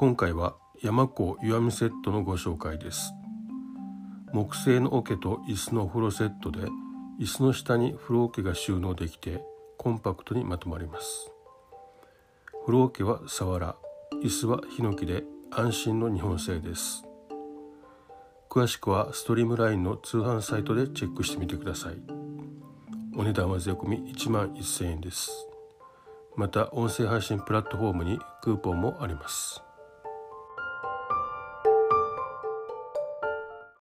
今回は山子湯みセットのご紹介です。木製の桶と椅子のお風呂セットで椅子の下に風呂桶が収納できてコンパクトにまとまります。風呂桶はさわら椅子はヒノキで安心の日本製です。詳しくはストリームラインの通販サイトでチェックしてみてください。お値段は税込1万1000円です。また音声配信プラットフォームにクーポンもあります。